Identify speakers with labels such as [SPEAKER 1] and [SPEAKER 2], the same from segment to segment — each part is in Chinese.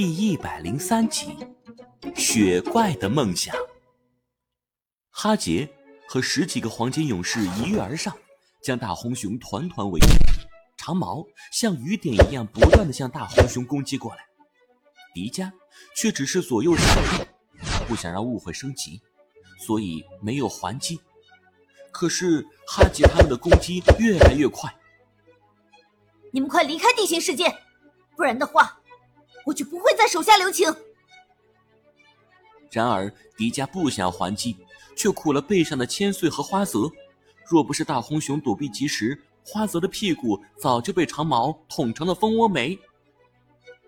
[SPEAKER 1] 第一百零三集，雪怪的梦想。哈杰和十几个黄金勇士一跃而上，将大红熊团团围住。长矛像雨点一样不断的向大红熊攻击过来，迪迦却只是左右闪避，不想让误会升级，所以没有还击。可是哈杰他们的攻击越来越快，
[SPEAKER 2] 你们快离开地心世界，不然的话，我就不会再手下留情。
[SPEAKER 1] 然而迪迦不想还击，却苦了背上的千岁和花泽。若不是大红熊躲避及时，花泽的屁股早就被长矛捅成了蜂窝煤。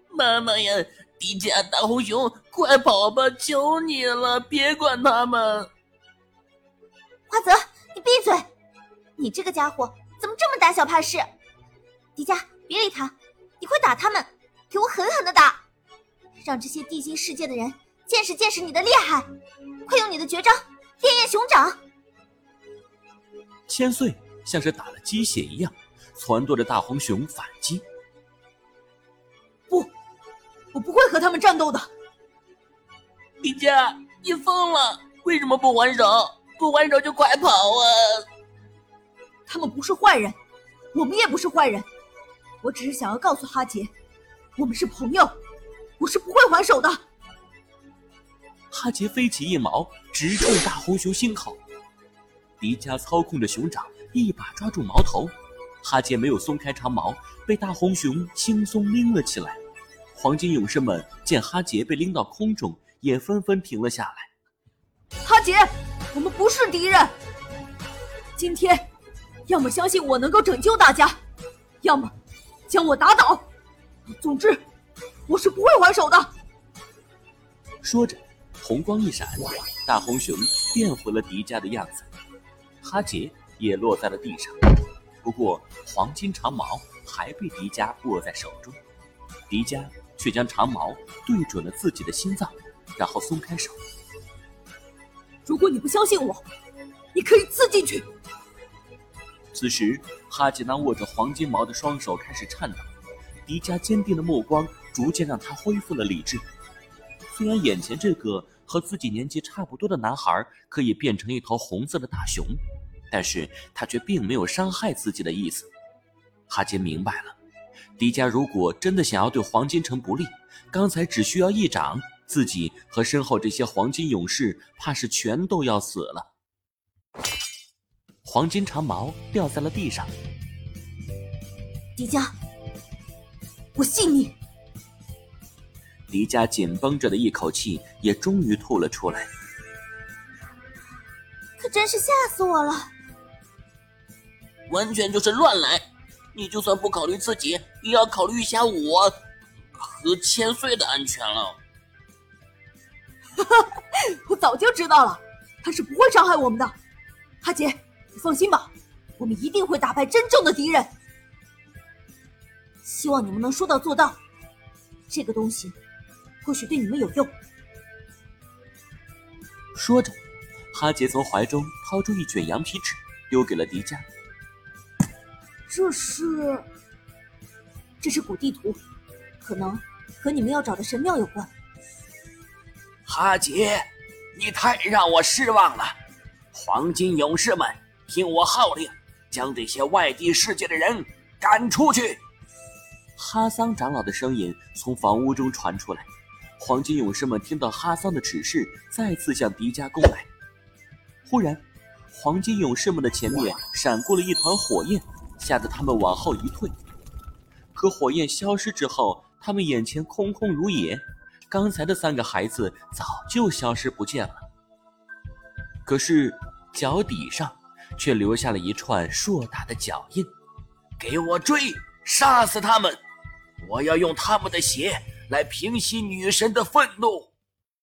[SPEAKER 3] 妈妈呀，迪迦、大红熊，快跑吧！求你了，别管他们。
[SPEAKER 2] 花泽。你闭嘴！你这个家伙怎么这么胆小怕事？迪迦，别理他，你快打他们，给我狠狠的打，让这些地心世界的人见识见识你的厉害！快用你的绝招烈焰熊掌！
[SPEAKER 1] 千岁像是打了鸡血一样，撺掇着大红熊反击。
[SPEAKER 4] 不，我不会和他们战斗的。
[SPEAKER 3] 迪迦，你疯了？为什么不还手？不还手就快跑啊！
[SPEAKER 4] 他们不是坏人，我们也不是坏人。我只是想要告诉哈杰，我们是朋友，我是不会还手的。
[SPEAKER 1] 哈杰飞起一矛，直冲大红熊心口。迪迦操控着熊掌，一把抓住矛头。哈杰没有松开长矛，被大红熊轻松拎了起来。黄金勇士们见哈杰被拎到空中，也纷纷停了下来。
[SPEAKER 4] 哈杰。我们不是敌人。今天，要么相信我能够拯救大家，要么将我打倒。总之，我是不会还手的。
[SPEAKER 1] 说着，红光一闪，大红熊变回了迪迦的样子，哈杰也落在了地上。不过，黄金长矛还被迪迦握在手中，迪迦却将长矛对准了自己的心脏，然后松开手。
[SPEAKER 4] 如果你不相信我，你可以刺进去。
[SPEAKER 1] 此时，哈吉那握着黄金矛的双手开始颤抖，迪迦坚定的目光逐渐让他恢复了理智。虽然眼前这个和自己年纪差不多的男孩可以变成一头红色的大熊，但是他却并没有伤害自己的意思。哈杰明白了，迪迦如果真的想要对黄金城不利，刚才只需要一掌。自己和身后这些黄金勇士，怕是全都要死了。黄金长矛掉在了地上。
[SPEAKER 4] 迪迦，我信你。
[SPEAKER 1] 迪迦紧绷着的一口气也终于吐了出来。
[SPEAKER 2] 可真是吓死我了！
[SPEAKER 3] 完全就是乱来！你就算不考虑自己，也要考虑一下我和千岁的安全了。
[SPEAKER 4] 我早就知道了，他是不会伤害我们的。阿杰，你放心吧，我们一定会打败真正的敌人。希望你们能说到做到。这个东西或许对你们有用。
[SPEAKER 1] 说着，哈杰从怀中掏出一卷羊皮纸，丢给了迪迦。
[SPEAKER 4] 这是，这是古地图，可能和你们要找的神庙有关。
[SPEAKER 3] 哈杰，你太让我失望了！黄金勇士们，听我号令，将这些外地世界的人赶出去！
[SPEAKER 1] 哈桑长老的声音从房屋中传出来。黄金勇士们听到哈桑的指示，再次向迪迦攻来。忽然，黄金勇士们的前面闪过了一团火焰，吓得他们往后一退。可火焰消失之后，他们眼前空空如也。刚才的三个孩子早就消失不见了，可是脚底上却留下了一串硕大的脚印。
[SPEAKER 3] 给我追，杀死他们！我要用他们的血来平息女神的愤怒。